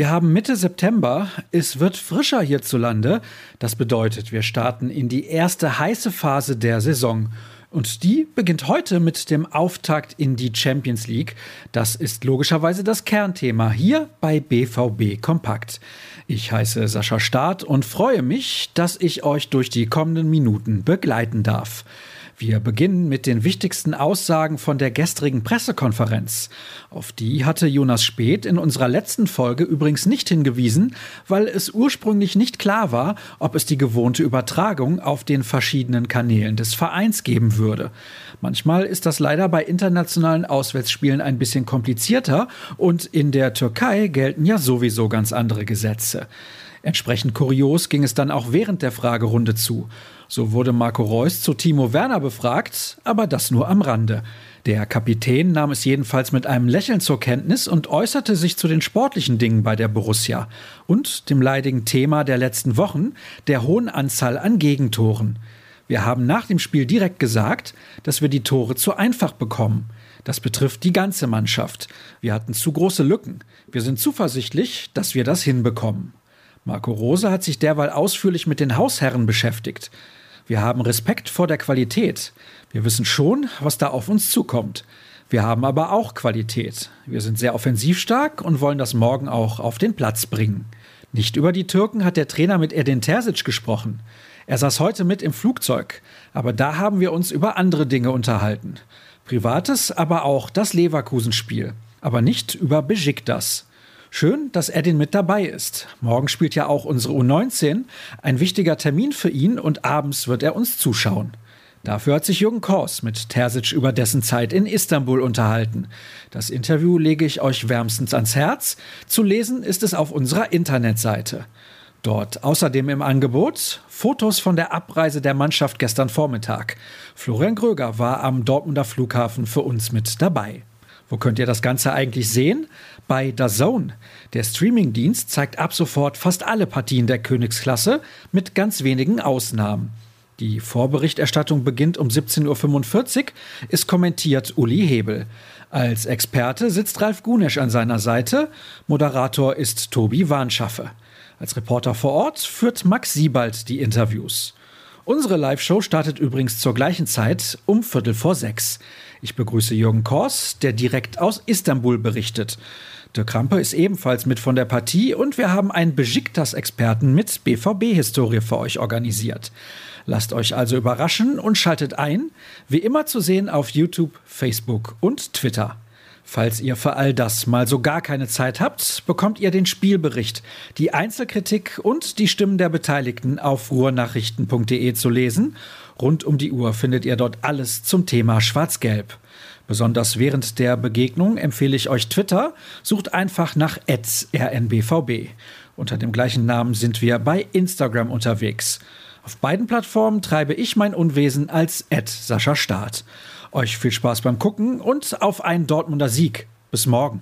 Wir haben Mitte September. Es wird frischer hierzulande. Das bedeutet, wir starten in die erste heiße Phase der Saison. Und die beginnt heute mit dem Auftakt in die Champions League. Das ist logischerweise das Kernthema hier bei BVB Kompakt. Ich heiße Sascha Staat und freue mich, dass ich euch durch die kommenden Minuten begleiten darf. Wir beginnen mit den wichtigsten Aussagen von der gestrigen Pressekonferenz. Auf die hatte Jonas Speth in unserer letzten Folge übrigens nicht hingewiesen, weil es ursprünglich nicht klar war, ob es die gewohnte Übertragung auf den verschiedenen Kanälen des Vereins geben würde. Manchmal ist das leider bei internationalen Auswärtsspielen ein bisschen komplizierter und in der Türkei gelten ja sowieso ganz andere Gesetze. Entsprechend kurios ging es dann auch während der Fragerunde zu. So wurde Marco Reus zu Timo Werner befragt, aber das nur am Rande. Der Kapitän nahm es jedenfalls mit einem Lächeln zur Kenntnis und äußerte sich zu den sportlichen Dingen bei der Borussia und dem leidigen Thema der letzten Wochen, der hohen Anzahl an Gegentoren. Wir haben nach dem Spiel direkt gesagt, dass wir die Tore zu einfach bekommen. Das betrifft die ganze Mannschaft. Wir hatten zu große Lücken. Wir sind zuversichtlich, dass wir das hinbekommen. Marco Rose hat sich derweil ausführlich mit den Hausherren beschäftigt. Wir haben Respekt vor der Qualität. Wir wissen schon, was da auf uns zukommt. Wir haben aber auch Qualität. Wir sind sehr offensivstark und wollen das morgen auch auf den Platz bringen. Nicht über die Türken hat der Trainer mit Edin Terzic gesprochen. Er saß heute mit im Flugzeug, aber da haben wir uns über andere Dinge unterhalten. Privates, aber auch das Leverkusen-Spiel. Aber nicht über Besiktas. Schön, dass Edin mit dabei ist. Morgen spielt ja auch unsere U19. Ein wichtiger Termin für ihn und abends wird er uns zuschauen. Dafür hat sich Jürgen Kors mit Terzic über dessen Zeit in Istanbul unterhalten. Das Interview lege ich euch wärmstens ans Herz. Zu lesen ist es auf unserer Internetseite. Dort außerdem im Angebot Fotos von der Abreise der Mannschaft gestern Vormittag. Florian Gröger war am Dortmunder Flughafen für uns mit dabei. Wo könnt ihr das Ganze eigentlich sehen? Bei DAZN. Der Streamingdienst zeigt ab sofort fast alle Partien der Königsklasse, mit ganz wenigen Ausnahmen. Die Vorberichterstattung beginnt um 17.45 Uhr, ist kommentiert Uli Hebel. Als Experte sitzt Ralf Gunesch an seiner Seite, Moderator ist Tobi Warnschaffe. Als Reporter vor Ort führt Max Siebald die Interviews. Unsere Live-Show startet übrigens zur gleichen Zeit um Viertel vor sechs. Ich begrüße Jürgen Kors, der direkt aus Istanbul berichtet. Der Krampe ist ebenfalls mit von der Partie und wir haben einen Besiktas-Experten mit BVB-Historie für euch organisiert. Lasst euch also überraschen und schaltet ein, wie immer zu sehen auf YouTube, Facebook und Twitter. Falls ihr für all das mal so gar keine Zeit habt, bekommt ihr den Spielbericht, die Einzelkritik und die Stimmen der Beteiligten auf ruhrnachrichten.de zu lesen. Rund um die Uhr findet ihr dort alles zum Thema Schwarz-Gelb. Besonders während der Begegnung empfehle ich euch Twitter. Sucht einfach nach rnbvb. Unter dem gleichen Namen sind wir bei Instagram unterwegs. Auf beiden Plattformen treibe ich mein Unwesen als Sascha Staat. Euch viel Spaß beim Gucken und auf einen Dortmunder Sieg. Bis morgen.